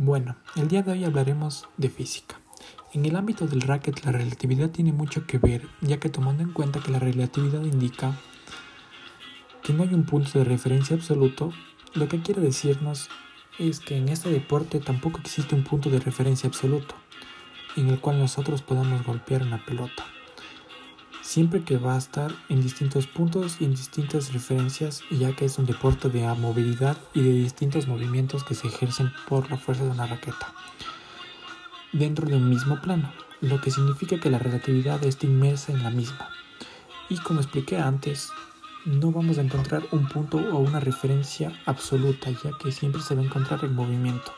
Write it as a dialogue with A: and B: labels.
A: Bueno, el día de hoy hablaremos de física. En el ámbito del racket la relatividad tiene mucho que ver, ya que tomando en cuenta que la relatividad indica que no hay un punto de referencia absoluto, lo que quiere decirnos es que en este deporte tampoco existe un punto de referencia absoluto en el cual nosotros podamos golpear una pelota. Siempre que va a estar en distintos puntos y en distintas referencias, ya que es un deporte de movilidad y de distintos movimientos que se ejercen por la fuerza de una raqueta dentro de un mismo plano, lo que significa que la relatividad está inmersa en la misma. Y como expliqué antes, no vamos a encontrar un punto o una referencia absoluta, ya que siempre se va a encontrar el movimiento.